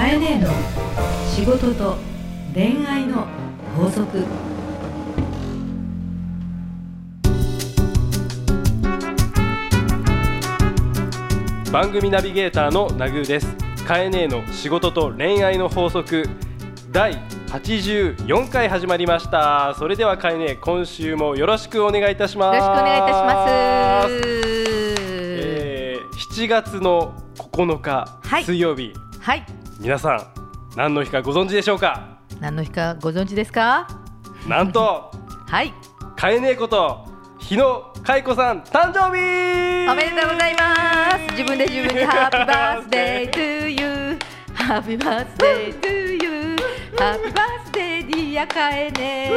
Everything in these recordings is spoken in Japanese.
かえねえの仕事と恋愛の法則。番組ナビゲーターのナグーです。カエネの仕事と恋愛の法則。第84回始まりました。それではカエネ今週もよろしくお願いいたします。よろしくお願いいたします。えー7月の9日、はい。水曜日。はい、皆さん何の日かご存知でしょうか？何の日かご存知ですか？なんと はい、カエネこと日野海子さん誕生日おめでとうございます。自分で自分に Happy birthday to you、Happy birthday to you、Happy birthday dear カエネ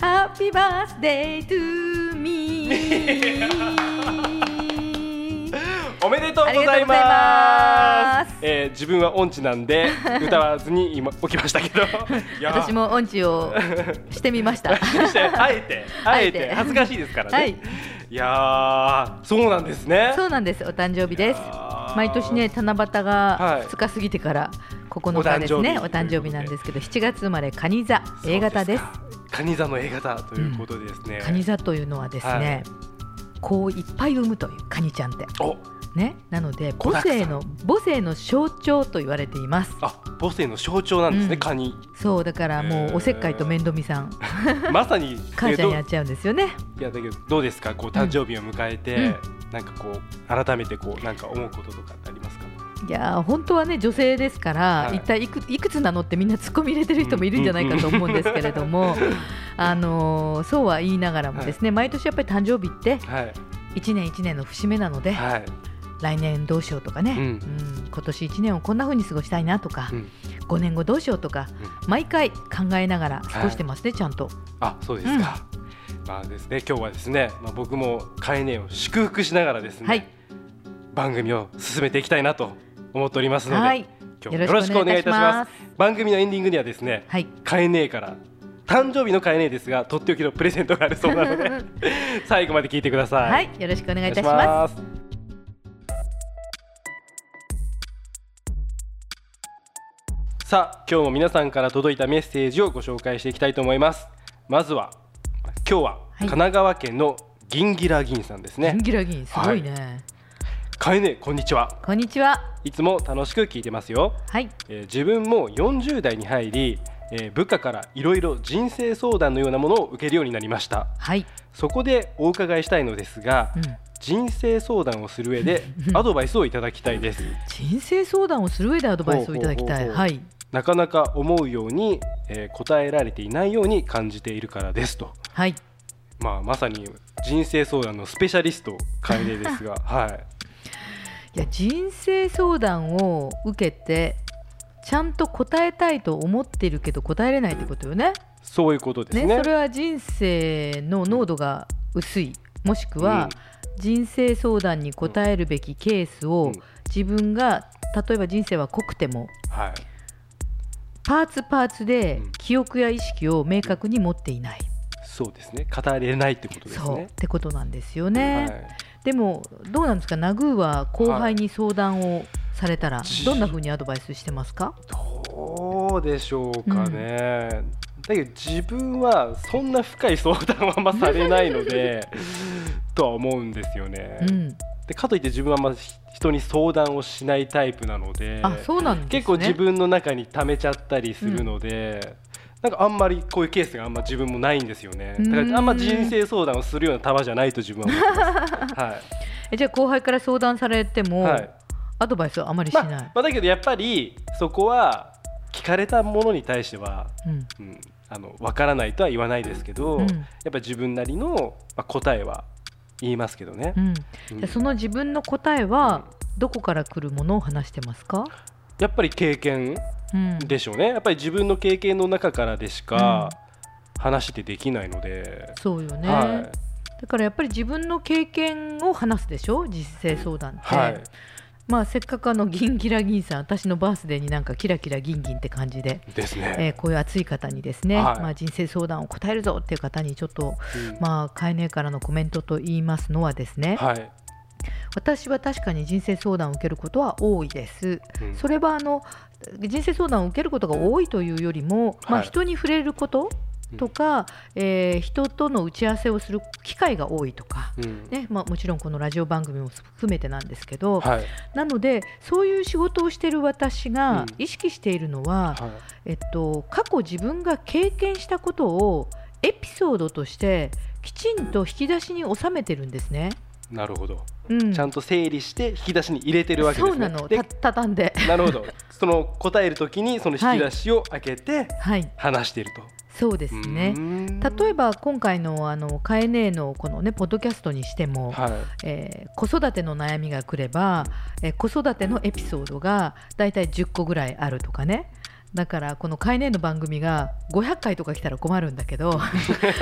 ハッピーバースデートゥーミー。おめでとうございまますす。えー自分は音痴なんで 歌わずに今起きましたけど、私も音痴をしてみました。あえてあえて恥ずかしいですからね。はいい、やーそうなんですね。そうなんです。お誕生日です毎年ね七夕はがい2日過ぎてから9日ですね。お誕生日お誕生日なんですけど、7月生まれ蟹座 A 型です。そうか。カニ座の A 型ということですね。蟹座というのはですね、こういっぱい産むというカニちゃんっておね。なので母性の母性の象徴と言われています。あ母性の象徴なんですね、うんカニ。そうだからもうおせっかいと面倒見さん まさに 母ちゃんえやっちゃうんですよね。どいやだけどどうですか？こう誕生日を迎えて、うんなんかこう改めてこうなんか思うこととかってありますか？いやー本当はね女性ですから、はい一体いくいくつなのってみんな突っ込み入れてる人もいるんじゃないかと思うんですけれども、あのーそうは言いながらもですね、毎年やっぱり誕生日ってはい一年一年の節目なので、はい。来年どうしようとかね、うん。うん。今年一年をこんな風に過ごしたいなとか、うん。5年後どうしようとか、毎回考えながら過ごしてますね、ちゃんと。あそうですか。まあですね今日はですね、まあ、僕もカエネを祝福しながらですね、はい。番組を進めていきたいなと思っておりますので、はい。今日もよろしくお願いいたします。番組のエンディングにはですね、はい。カエネから誕生日のカエネですがとっておきのプレゼントがあるそうなので最後まで聞いてください。はい、よろしくお願いいたします。さあ今日も皆さんから届いたメッセージをご紹介していきたいと思います。まずは今日は神奈川県の銀ギラ銀さんですね、ギンギラギンすごいね、かえねこんにちは。こんにちは。いつも楽しく聞いてますよ、はい、えー自分も40代に入り、えー部下からいろいろ人生相談のようなものを受けるようになりました。はい、そこでお伺いしたいのですが、うん。人生相談をする上で アドバイスをいただきたいです。人生相談をする上でアドバイスをいただきたい。はい、なかなか思うように、えー答えられていないように感じているからですと、はい。まあ、まさに人生相談のスペシャリスト楓ですが、はい、いや人生相談を受けてちゃんと答えたいと思ってるけど答えれないってことよね。そういうことですね。ねそれは人生の濃度が薄いもしくは人生相談に答えるべきケースうをん自分が例えば人生は濃くてもはい、パーツパーツでうん。記憶や意識を明確に持っていない、そうですね。語れないってことですそう。っね。てことなんですよね。はい。でもどうなんですか？ナグーは後輩に相談をされたらじどんな風にアドバイスしてますか？どうでしょうかね、だけど自分はそんな深い相談はあんまされないので とは思うんですよね。うん、でかといって自分はあんま人に相談をしないタイプなのであそうなんですね。結構自分の中に溜めちゃったりするので、なんかあんまりこういうケースがあんま自分もないんですよね。だからあんま人生相談をするような玉じゃないと自分は思ってます。はい。えじゃあ後輩から相談されても、はい。アドバイスはあまりしない、まあまあ、だけどやっぱりそこは聞かれたものに対しては、うん。うん、あの分からないとは言わないですけど、うん。やっぱり自分なりの、まあ、答えは言いますけどね。う。ん、その自分の答えはどこから来るものを話してますか、やっぱり経験うん、でしょうね。やっぱり自分の経験の中からでしか話ってできないので、そうよね、はい。だからやっぱり自分の経験を話すでしょ？実生相談って、はいまあせっかくあの銀ギラ銀さん私のバースデーになんかキラキラギンギンって感じで、ですね。えーこういう熱い方にですね、はい。まあ、人生相談を答えるぞっていう方にちょっとうん。まあ飼い主からのコメントと言いますのはですね、はい、私は確かに人生相談を受けることは多いです。うん。それはあの人生相談を受けることが多いというよりも、まあ、はい。人に触れることとか、えー人との打ち合わせをする機会が多いとか、うん。ねまあ、もちろんこのラジオ番組も含めてなんですけど、はい。なのでそういう仕事をしている私がうん。意識しているのは、はい。えっと、過去自分が経験したことをエピソードとしてきちんと引き出しに収めてるんですね。なるほど。うん、ちゃんと整理して引き出しに入れてるわけですね。そうなの。畳んで。なるほど。その答えるときにその引き出しを開けてはい。話していると、そうですね。例えば今回のあのカエネのこのねポッドキャストにしても、はい。えー子育ての悩みが来れば、えー子育てのエピソードがだいたい10個ぐらいあるとかね。だからこのカエネの番組が500回とか来たら困るんだけど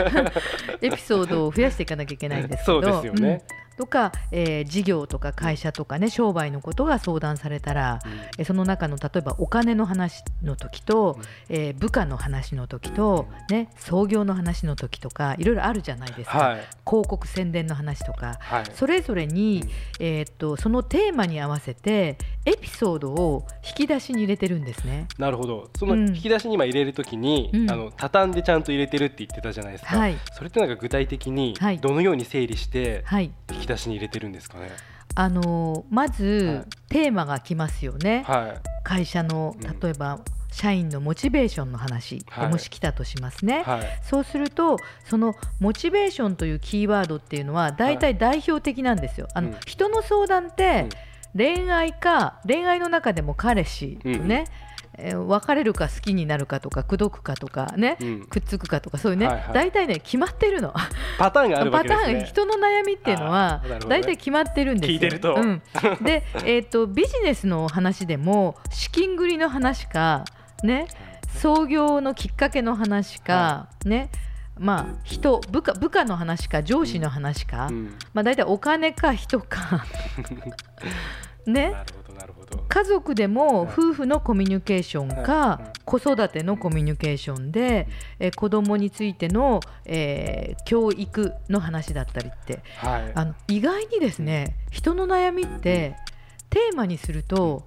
エピソードを増やしていかなきゃいけないんですけど。そうですよね、うんとか、えー事業とか会社とかね商売のことが相談されたら、えーその中の例えばお金の話の時と、えー部下の話の時と、ね、創業の話の時とかいろいろあるじゃないですか、はい。広告宣伝の話とか。はい。それぞれに、うん。えーっとそのテーマに合わせてエピソードを引き出しに入れてるんですね。なるほど。そのうん。引き出しに今入れるときに、うん。あの畳んでちゃんと入れてるって言ってたじゃないですか、はい。それってなんか具体的にはい。どのように整理してはい。引き出しに入れてるんですかね、あのーまず、はい。テーマが来ますよね、はい。会社のうん。例えば、社員のモチベーションの話、はい。もし来たとしますね、はい。そうするとそのモチベーションというキーワードっていうのは大体代表的なんですよ。あのうん。人の相談って恋愛か恋愛の中でも彼氏とね、えー別れるか好きになるかとか口説くかとかね、うん。くっつくかとかそういうね、はいはい。大体ね決まってるの。パターンがあるわパタけですね。ーン人の悩みっていうのはね。大体決まってるんですよ。聞いてると。うん、で、えー、とビジネスの話でも資金繰りの話かね創業のきっかけの話か、ねまあ人部下部下の話か上司の話か、うん。まあ大体お金か人か。ね家族でもはい。夫婦のコミュニケーションはい。か子育てのコミュニケーションで、えー子供についての、えー教育の話だったりってはい。あの意外にですね人の悩みってテーマにすると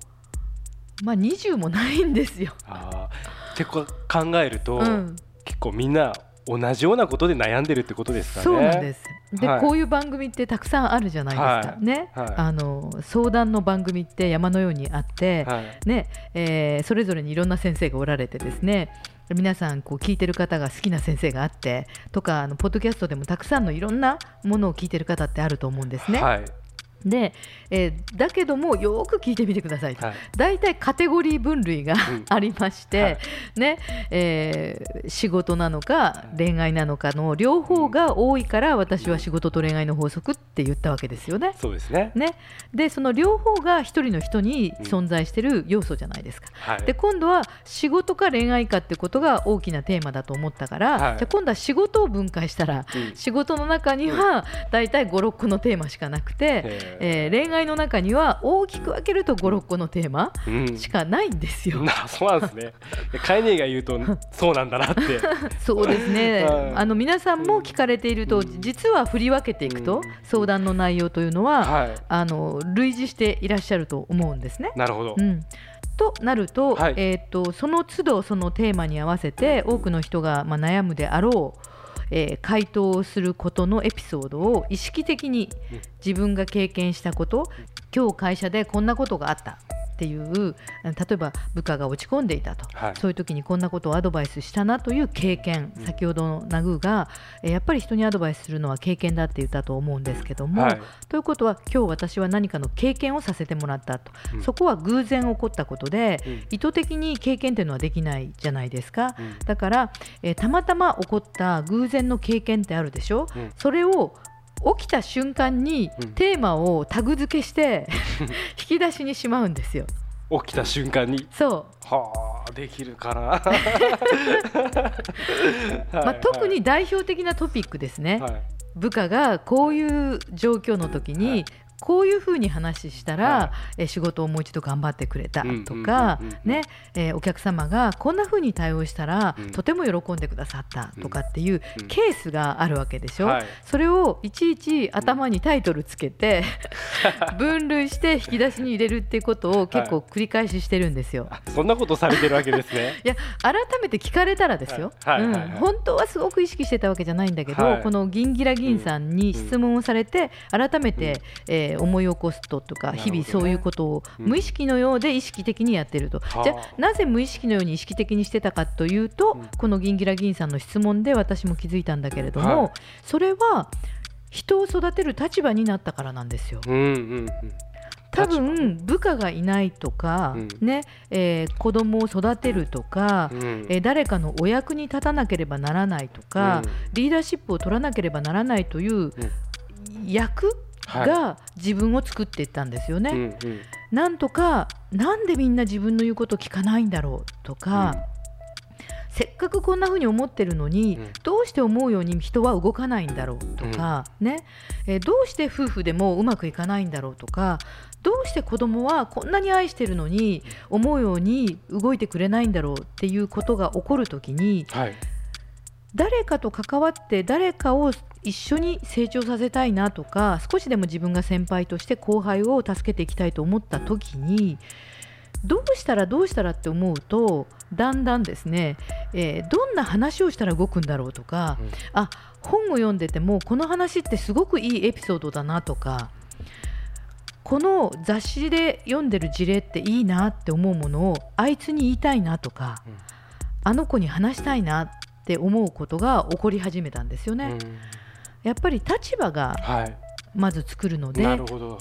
まあ20もないんですよ。あー。ってこ考えると、うん、結構みんな同じようなことで悩んでるってことですかね。そうなんです。で、はいこういう番組ってたくさんあるじゃないですか。はいね、はいあの相談の番組って山のようにあって、はいね、えーそれぞれにいろんな先生がおられてですね。皆さんこう聞いてる方が好きな先生があってとかあのポッドキャストでもたくさんのいろんなものを聞いてる方ってあると思うんですね。はいで、えーだけどもよーく聞いてみてくださいと。はい大体カテゴリー分類がうん ありまして、はいねえー仕事なのか恋愛なのかの両方が多いから私は仕事と恋愛の法則って言ったわけですよね。そうですね。ねでその両方が一人の人に存在してる要素じゃないですか。はい。で今度は仕事か恋愛かってことが大きなテーマだと思ったから、はいじゃあ今度は仕事を分解したら、うん仕事の中には大体56個のテーマしかなくて、へえー恋愛の中には大きく分けると56個のテーマうんしかないんですよ。なそうなんですね。カイネが言うとそうなんだなって。そうですねはいあの皆さんも聞かれていると実は振り分けていくとうん相談の内容というのははい。あの類似していらっしゃると思うんですね。なるほどう。んとなると,、はいえー、とその都度そのテーマに合わせて多くの人が、まあ、悩むであろう、えー回答をすることのエピソードを意識的に自分が経験したこと今日会社でこんなことがあったっていう例えば部下が落ち込んでいたと、はい。そういう時にこんなことをアドバイスしたなという経験、うん。先ほどのナグーが、えーやっぱり人にアドバイスするのは経験だって言ったと思うんですけども、はい。ということは今日私は何かの経験をさせてもらったと、うん。そこは偶然起こったことで、うん。意図的に経験というのはできないじゃないですか、うん。だから、えーたまたま起こった偶然の経験ってあるでしょ、うん。それを起きた瞬間にうんテーマをタグ付けして 引き出しにしまうんですよ。起きた瞬間に？そうはあできるかな。まあ、特に代表的なトピックですね、はい。部下がこういう状況の時に、はいこういうふうに話したら、はえー仕事をもう一度頑張ってくれたうんとかねえーお客様がこんなふうに対応したら、うん。とても喜んでくださったとかっていううんケースがあるわけでしょ、はい。それをいちいち頭にタイトルつけて、分類して引き出しに入れるっていうことを結構繰り返ししてるんですよ。あそんなことされてるわけですね。いや改めて聞かれたらですよ、うん。本当はすごく意識してたわけじゃないんだけど、はい。この銀ギラ銀さんに質問をされて、改めて、えー思い起こすととか、日々そういうことをうん。無意識のようで意識的にやってると、はあ。じゃあなぜ無意識のように意識的にしてたかというと、うん。この銀ギラ銀さんの質問で私も気づいたんだけれども、はい。それは人を育てる立場になったからなんですよ。うんうんうん。多分部下がいないとか、うん。ねえー子供を育てるとか、うん。えー誰かのお役に立たなければならないとか、リーダーシップを取らなければならないという役はいが自分を作っていったんですよね。うんうん。なんとかなんでみんな自分の言うこと聞かないんだろうとか、せっかくこんな風に思ってるのに、うん。どうして思うように人は動かないんだろうとか、ね。えーどうして夫婦でもうまくいかないんだろうとかどうして子供はこんなに愛してるのに思うように動いてくれないんだろうっていうことが起こるときにはい誰かと関わって誰かを一緒に成長させたいなとか少しでも自分が先輩として後輩を助けていきたいと思った時にどうしたらどうしたらって思うとだんだんですね、えーどんな話をしたら動くんだろうとか、うん。あ本を読んでてもこの話ってすごくいいエピソードだなとかこの雑誌で読んでる事例っていいなって思うものをあいつに言いたいなとか、うん。あの子に話したいなって思うことが起こり始めたんですよね。うん。やっぱり立場がはい。まず作るので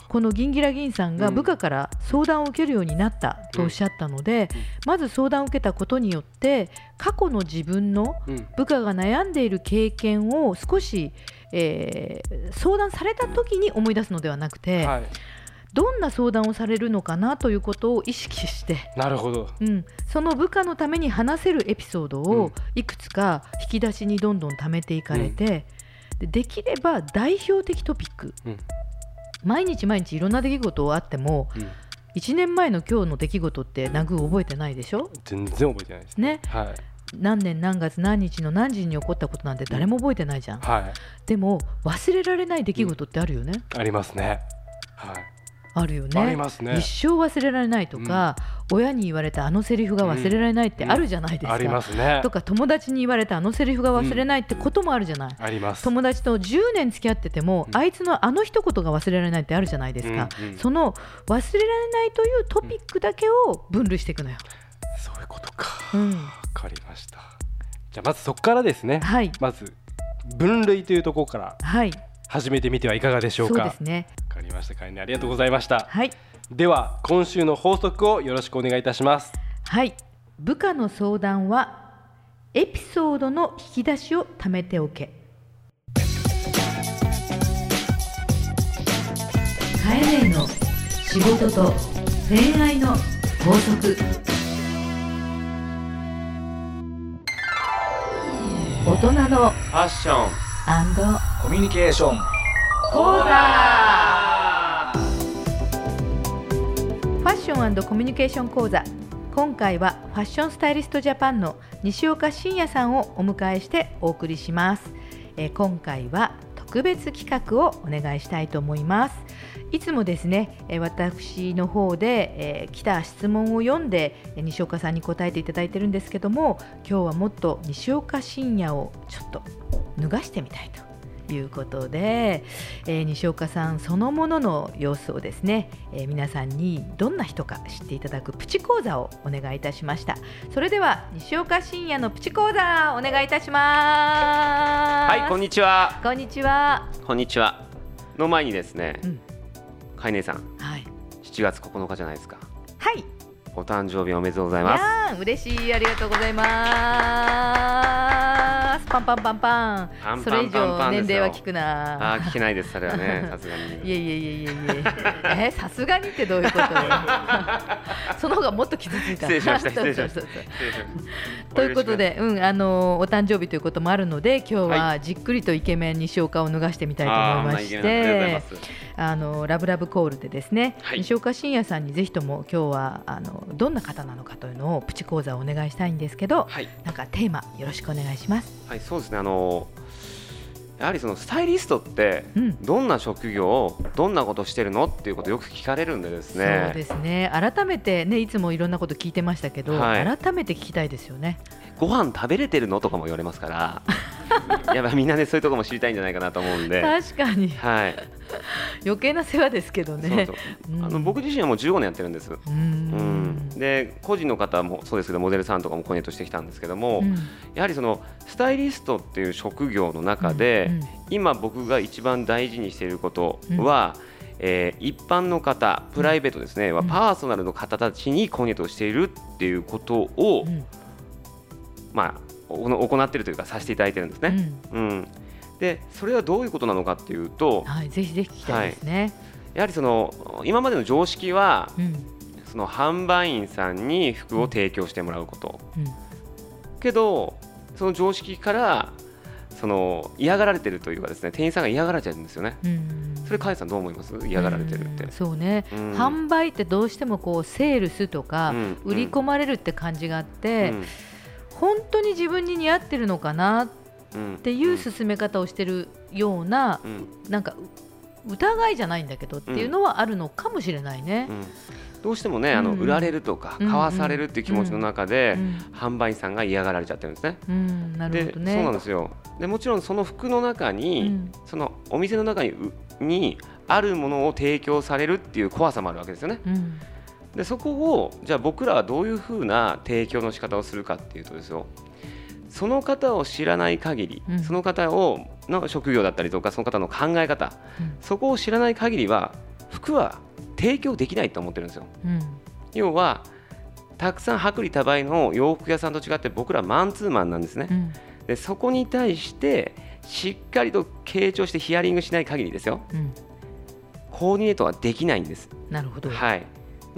この銀ギラ銀さんがうん。部下から相談を受けるようになったとおっしゃったので、まず相談を受けたことによって過去の自分のうん。部下が悩んでいる経験を少し、えー相談された時に思い出すのではなくて、はいどんな相談をされるのかなということを意識して、なるほど。うん、その部下のために話せるエピソードうん。をいくつか引き出しにどんどん貯めていかれて、でできれば代表的トピック、うん。毎日毎日いろんな出来事あってもうん。1年前の今日の出来事ってナグー覚えてないでしょ？全然覚えてないですね。はい。何年何月何日の何時に起こったことなんて誰も覚えてないじゃん、はい。でも忘れられない出来事ってあるよね、ありますね。はいあるよね。ありますね。一生忘れられないとか、親に言われたあのセリフが忘れられないってあるじゃないですか、ありますね。とか友達に言われたあのセリフが忘れないってこともあるじゃない、あります。友達と10年付き合ってても、うん。あいつのあの一言が忘れられないってあるじゃないですか、うんうん。その忘れられないというトピックだけを分類していくのよ、そういうことか。うん。わかりました。じゃあまずそこからですね。はい。まず分類というところからはい。始めてみてはいかがでしょうか？そうですねりました。かえねありがとうございました。はい。では今週の法則をよろしくお願いいたします。はい。部下の相談はエピソードの引き出しを貯めておけ。カエネの仕事と恋愛の法則。大人のファッションコミュニケーション。講座ァッションコミュニケーション講座。今回はファッションスタイリストジャパンの西岡真也さんをお迎えしてお送りします、えー今回は特別企画をお願いしたいと思います。いつもですね、え私の方で、えー来た質問を読んでえ西岡さんに答えていただいてるんですけども今日はもっと西岡真也をちょっと脱がしてみたいということで、えー西岡さんそのものの様子をですね、えー皆さんにどんな人か知っていただくプチ講座をお願いいたしました。それでは西岡真也のプチ講座お願いいたします。はいこんにちは。こんにちは。こんにちは。の前にですね、うん。かいねさんはい。7月9日じゃないですか。はい。お誕生日おめでとうございいます嬉しい。ありがとうございまます。パンパンパンパン。それ以上年齢は聞くな。あ聞けないですそれはね。さすがに。いやいやいやいやいやえさすがにってどういうこと その方がもっと傷ついた。失礼しました失礼しました。ということでうんあのお誕生日ということもあるので今日はじっくりとイケメン西岡を脱がしてみたいと思いまして、あのラブラブコールでですね、はい、西岡信也さんにぜひとも今日はあのどんな方なのかというのをプチ講座をお願いしたいんですけど、はい、なんかテーマよろしくお願いします。はいそうですね。あのやはりそのスタイリストってうん。どんな職業どんなことしてるのっていうことをよく聞かれるんでですね。そうですね。改めてねいつもいろんなこと聞いてましたけど、はい。改めて聞きたいですよね。ご飯食べれてるのとかも言われますから やっぱみんなねそういうところも知りたいんじゃないかなと思うんで。確かに。はい。余計な世話ですけどね。そうそう。うん。あの僕自身はもう15年やってるんです。ううん。んで個人の方もそうですけどモデルさんとかもコネートしてきたんですけども、うん。やはりそのスタイリストっていう職業の中で、うん。うん今僕が一番大事にしていることは、えー一般の方プライベートですね、はうん。パーソナルの方たちにコネートをしているっていうことを、うん。まあお行っているというかさせていただいてるんですうね。ん。うん。でそれはどういうことなのかっていうとはい、ぜひぜひ聞きたいですね。やはりその今までの常識はうん。その販売員さんに服を提供してもらうこと。うん。けどその常識からその嫌がられてるというかですね店員さんが嫌がられちゃうんですよね。うん。それ、かえさんどう思います？嫌がられてるって。うん。そうね、うん。販売ってどうしてもこうセールスとか、うん。売り込まれるって感じがあって、うん本当に自分に似合ってるのかなっうん。ていう進め方をしてるような、うん。なんかう疑いじゃないんだけどっていうのはあるのかもしれないね。う。ん。どうしてもねあのうん。売られるとかうん買わされるっていう気持ちの中でうん販売員さんが嫌がられちゃってるんですね。うん、なるでほどね。そうなんですよ。でもちろんその服の中に、うん。そのお店の中にうにあるものを提供されるっていう怖さもあるわけですよね。うんでそこをじゃあ僕らはどういうふうな提供の仕方をするかっていうとですよその方を知らない限り、うんその方をの職業だったりとかその方の考え方うんそこを知らない限りは服は提供できないと思ってるんですよ。うん要はたくさん薄利多売の洋服屋さんと違って僕らマンツーマンなんですね。うんでそこに対してしっかりと傾聴してヒアリングしない限りですようんコーディネートはできないんです。なるほど。はい、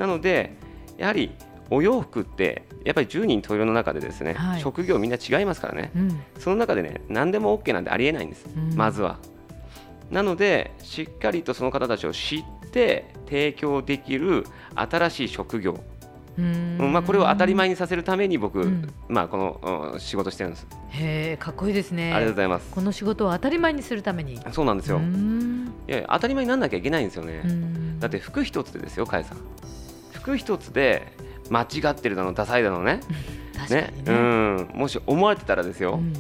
なのでやはりお洋服ってやっぱり10人十色の中でですね、はい。職業みんな違いますからね。うん。その中でね何でも OK なんてありえないんです、うん。まずは。なのでしっかりとその方たちを知って提供できる新しい職業、うん。うんまあ、これを当たり前にさせるために僕、うん。まあ、この、うん仕事してるんです、へえかっこいいですね。ありがとうございます。この仕事を当たり前にするために。そうなんですよ、ういん。や当たり前になんなきゃいけないんですよね、うん。だって服一つでですよかえさん服一つで間違ってるだのダサいだのね。確かにね。うん、もし思われてたらですよ、うん。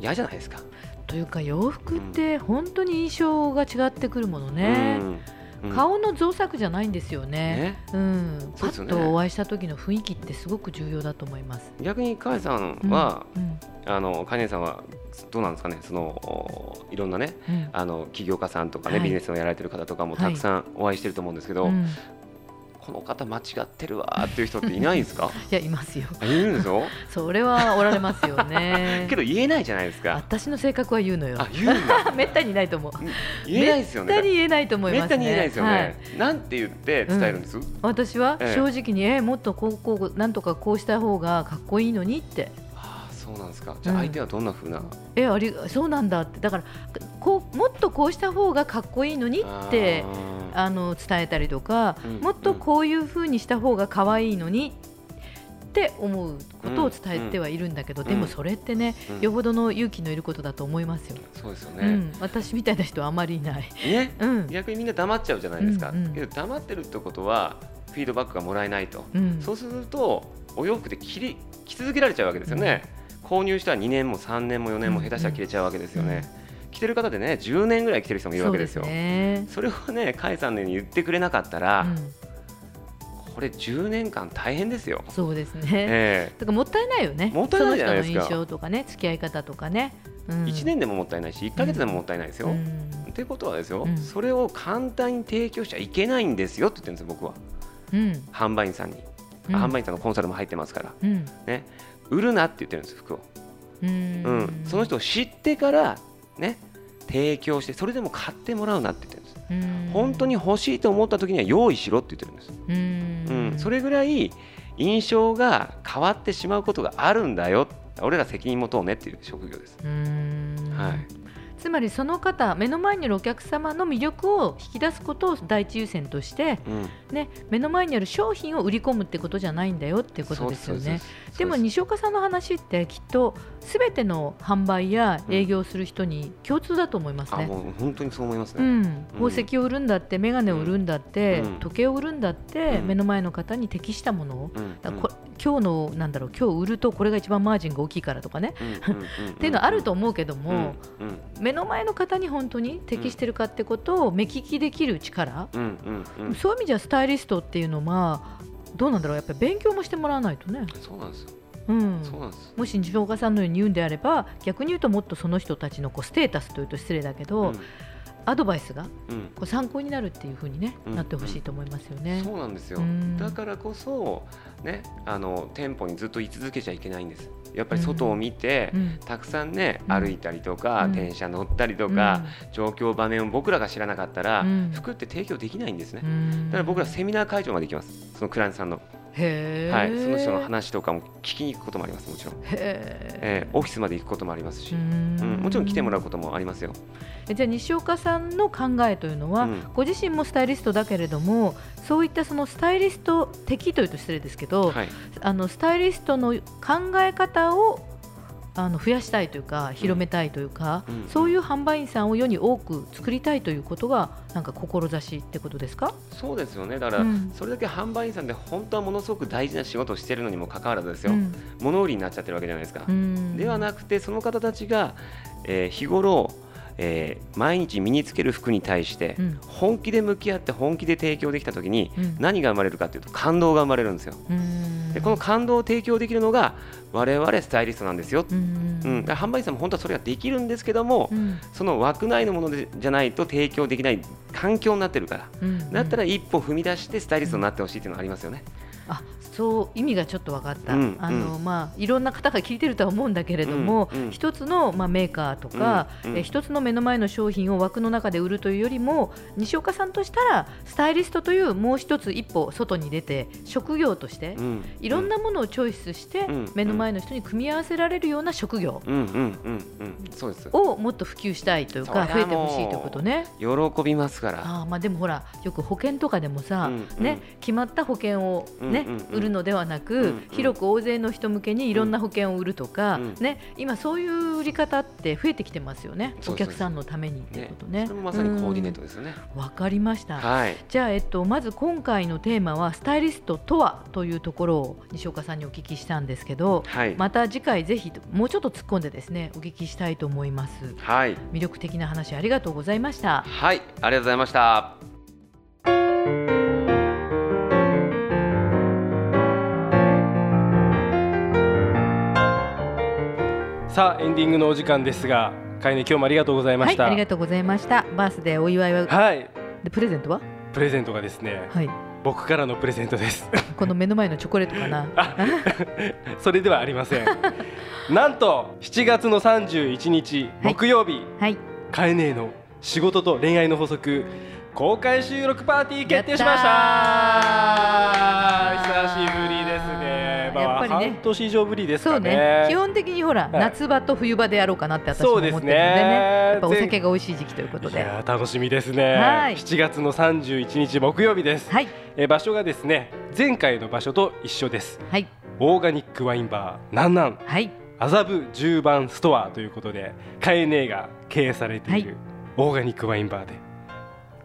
嫌じゃないですか。というか洋服って本当に印象が違ってくるものね。うん。うん。顔の造作じゃないんですよね。ね。うん、パッとお会いした時の雰囲気ってすごく重要だと思います。逆に河合さんは、うん。あのカネさんはどうなんですかね？そのおいろんなねうん。あの起業家さんとかね、はい。ビジネスをやられてる方とかもはいたくさんお会いしてると思うんですけど、うんこの方間違ってるわーっていう人っていないですか？いやいますよ。あいるんですよそれはおられますよね け。ど言えないじゃないですか私の性格は言うのよあ。言うんだ めったにいないと思う。言えないですよねめったに言えないと思いますね。めったに言えないですよね、はいなんて言って伝えるんです、私はええ正直に、えもっとこうこうなんとかこうした方がかっこいいのにってそうなんですか。じゃあ相手はどんな風な、えありそうなんだって。だからこうもっとこうした方がかっこいいのにってああの伝えたりとか、うんもっとこういう風にした方が可愛いのにって思うことを伝えてはいるんだけど、うん。でもそれってね、うん。よほどの勇気のいることだと思いますよ。ーそうですよね、うん、私みたいな人はあまりいない。ね？うん、逆にみんな黙っちゃうじゃないですか、うんうん。けど黙ってるってことはフィードバックがもらえないと、うん、そうするとお洋服で着り着続けられちゃうわけですよね、購入したら2年も3年も4年も下手したら着れちゃうわけですよね、着てる方でね10年ぐらい着てる人もいるわけですよ。そうね。それをね甲斐さんのように言ってくれなかったら、うん、これ10年間大変ですよ、そうですね。えだからもったいないよね。もったいないじゃないですか。印象とかね、付き合い方とかね。うん、え1年でももったいないし1か月でももったいないですよ、うん。ってことはですよ、うん。それを簡単に提供しちゃいけないんですよって言ってるんですよ僕は。うん、販売員さんに、うん。販売員さんのコンサルも入ってますから。うん、ね売るなって言ってるんです服を。ううんん、その人を知ってからね提供してそれでも買ってもらうなって言ってるんです。うん。本当に欲しいと思った時には用意しろって言ってるんです、うん。うん、それぐらい印象が変わってしまうことがあるんだよ。俺ら責任持とうねっていう職業です、うん。はい、つまりその方目の前にいるお客様の魅力を引き出すことを第一優先として、うん、ね、目の前にある商品を売り込むってことじゃないんだよっていうことですよね。でも西岡さんの話ってきっとすべての販売や営業する人に共通だと思いますね。あもう本当にそう思いますね、うん、宝石を売るんだって眼鏡を売るんだって、うん。時計を売るんだって、うん。目の前の方に適したものを、こ今日のなんだろう今日売るとこれが一番マージンが大きいからとかね、っていうのはあると思うけども、目の前の方に本当に適してるかってことを目利きできる力、そういう意味じゃスタイリストっていうのはどうなんだろうやっぱり勉強もしてもらわないとね。そうなんですよ。うん。そうなんですもし西岡さんのように言うんであれば逆に言うともっとその人たちのこうステータスというと失礼だけど、うんアドバイスがうん。こう参考になるっていう風に、ねうん。なってほしいと思いますよね。そうなんですよ。うん。だからこそねあの店舗にずっと居続けちゃいけないんです。やっぱり外を見て、うん。たくさんねうん。歩いたりとか、うん。電車乗ったりとか、状況場面を僕らが知らなかったら、うん。服って提供できないんですね、うん。だから僕らセミナー会場まで行きます。そのクライアントさんの、はい、その人の話とかも聞きに行くこともありますもちろん、へえーオフィスまで行くこともありますし、ーうんもちろん来てもらうこともありますよ、えじゃあ西岡さんの考えというのは、うん。ご自身もスタイリストだけれどもそういったそのスタイリスト的というと失礼ですけど、はい、あのスタイリストの考え方をあの増やしたいというか広めたいというか、うん。そういう販売員さんを世に多く作りたいということがなんか志ってことですか、そうですよね。だから、うん。それだけ販売員さんで本当はものすごく大事な仕事をしてるのにもかかわらずですよ、うん。物売りになっちゃってるわけじゃないですか、うん。ではなくてその方たちが、えー日頃、えー毎日身につける服に対してうん。本気で向き合って本気で提供できた時にうん。何が生まれるかというと感動が生まれるんですよ。うん。でこの感動を提供できるのが我々スタイリストなんですよ、うん。販売員さんも本当はそれができるんですけども、うん。その枠内のものでじゃないと提供できない環境になってるから、うん。だったら一歩踏み出してスタイリストになってほしいっていうのがありますよね。あそう意味がちょっと分かった、うんあのまあ、いろんな方が聞いてるとは思うんだけれども、うんつの、まあ、メーカーとか、うんうん。え一つの目の前の商品を枠の中で売るというよりも西岡さんとしたらスタイリストというもう一つ一歩外に出て職業として、うんいろんなものをチョイスして、うん目の前の人に組み合わせられるような職業。をもっと普及したいというか増えてほしいということね。喜びますから。あーまあでもほらよく保険とかでもさ、ね、決まった保険を、ね売るのではなく、うんうん。広く大勢の人向けにいろんな保険を売るとか、うんね、今そういう売り方って増えてきてますよねお客さんのためにっていうねことね。それもまさにコーディネートですよね。うん。わかりました、はい。じゃあ、えっと、まず今回のテーマはスタイリストとはというところを西岡さんにお聞きしたんですけどはい。また次回ぜひもうちょっと突っ込んでですねお聞きしたいと思います。はい。魅力的な話ありがとうございました。はい。ありがとうございました。さあエンディングのお時間ですがかえね今日もありがとうございました。はいありがとうございました。バースデーお祝いははい。でプレゼントは？プレゼントがですねはい。僕からのプレゼントです。この目の前のチョコレートかな？それではありません。なんと7月の31日はい。木曜日、はい。カエネーの仕事と恋愛の法則公開収録パーティー決定しました半年以上ぶりですそうかね。ね基本的にほら、い。夏場と冬場でやろうかなって私も思ってるのでね。ね。やっぱお酒が美味しい時期ということいで楽しみですね、はい。7月の31日木曜日です、はい。えー場所がですね前回の場所と一緒です。はい。オーガニックワインバーなんなんはい。麻布十番ストアということでカエネーが経営されているオーガニックワインバーで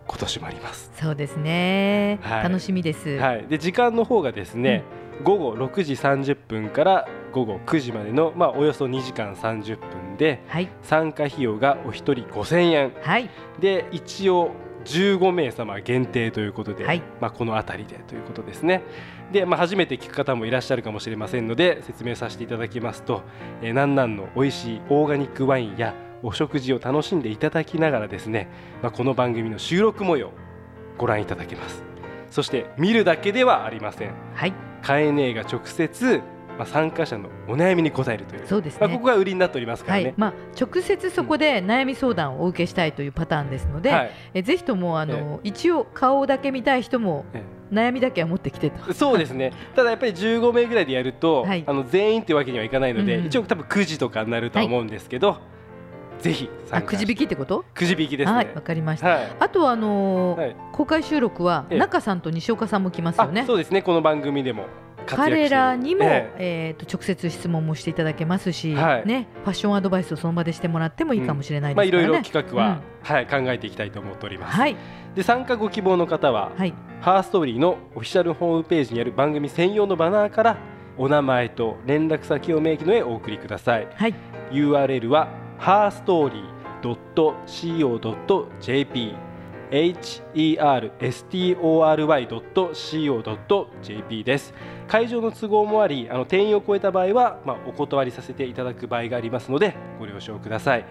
今年もあります、そうですね、はい。楽しみです、はい、で時間の方がですね、午後6時30分から午後9時までの、まあ、およそ2時間30分ではい。参加費用がお一人5000円。はい。で一応15名様限定ということで、はい。まあ、この辺りでということですね。で、まあ、初めて聞く方もいらっしゃるかもしれませんので説明させていただきますと、えー、なんなんの美味しいオーガニックワインやお食事を楽しんでいただきながらですね、まあ、この番組の収録模様ご覧いただけます。そして見るだけではありません。はいカエネーが直接まあ、参加者のお悩みに答えるという。そうですね。まあ、ここが売りになっておりますからね。はい。まあ、直接そこで悩み相談をお受けしたいというパターンですので、はい。えぜひともあの、一応顔だけ見たい人もえ悩みだけは持ってきてと。そうですね。ただやっぱり15名ぐらいでやると、はい。あの全員ってわけにはいかないので、うんうん。一応多分9時とかになるとは思うんですけど、ぜひあくじ引きってこと？くじ引きですね。はいわかりました、はい。あとはあのーはい。公開収録はええ。中さんと西岡さんも来ますよあねそうですね。この番組でも彼らにも、ええ。ーと直接質問もしていただけますし、はい。ね、ファッションアドバイスをその場でしてもらってもいいかもしれないえまあいろですからね。いろ企画は、はい考えていきたいと思っております。はい、で参加ご希望の方は、はい、ハーストーリーのオフィシャルホームページにある番組専用のバナーからお名前と連絡先を明記の上お送りください。はい、URL は herstory.co.jp herstory.co.jp です。会場の都合もありあの定員を超えた場合は、まあ、お断りさせていただく場合がありますのでご了承ください。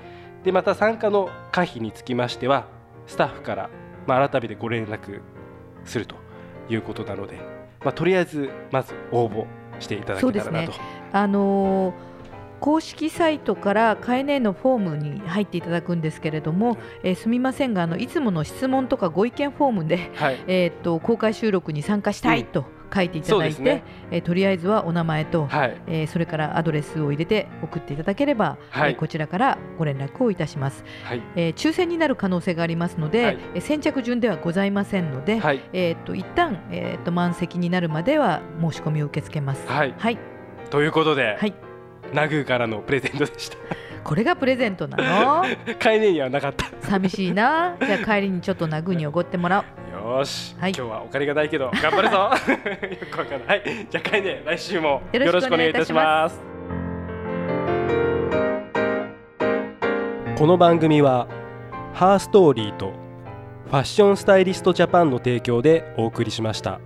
でまた参加の可否につきましてはスタッフから、まあ、改めてご連絡するということなので、まあ、とりあえずまず応募していただけたらなと、あのー公式サイトからカエネのフォームに入っていただくんですけれども、えーすみませんがあのいつもの質問とかご意見フォームで、はい。えー、と公開収録に参加したいと書いていただいて、そうですね。えーとりあえずはお名前と、はい。えーそれからアドレスを入れて送っていただければ、はい。えーこちらからご連絡をいたします、はい。えー抽選になる可能性がありますので、はい。えー先着順ではございませんので、はい。えー、と一旦、えー、と満席になるまでは申し込みを受け付けます。はい。はい、ということで、はいナグーからのプレゼントでした。これがプレゼントなの？買えねえにはなかった。寂しいな。じゃあ帰りにちょっとナグーにおごってもらおう。よーし、はい。今日はお金がないけど頑張るぞ。よくわかんない。はいじゃあ買えねえ。来週もよろしくお願いいたします。この番組はハーストーリーとファッションスタイリストジャパンの提供でお送りしました。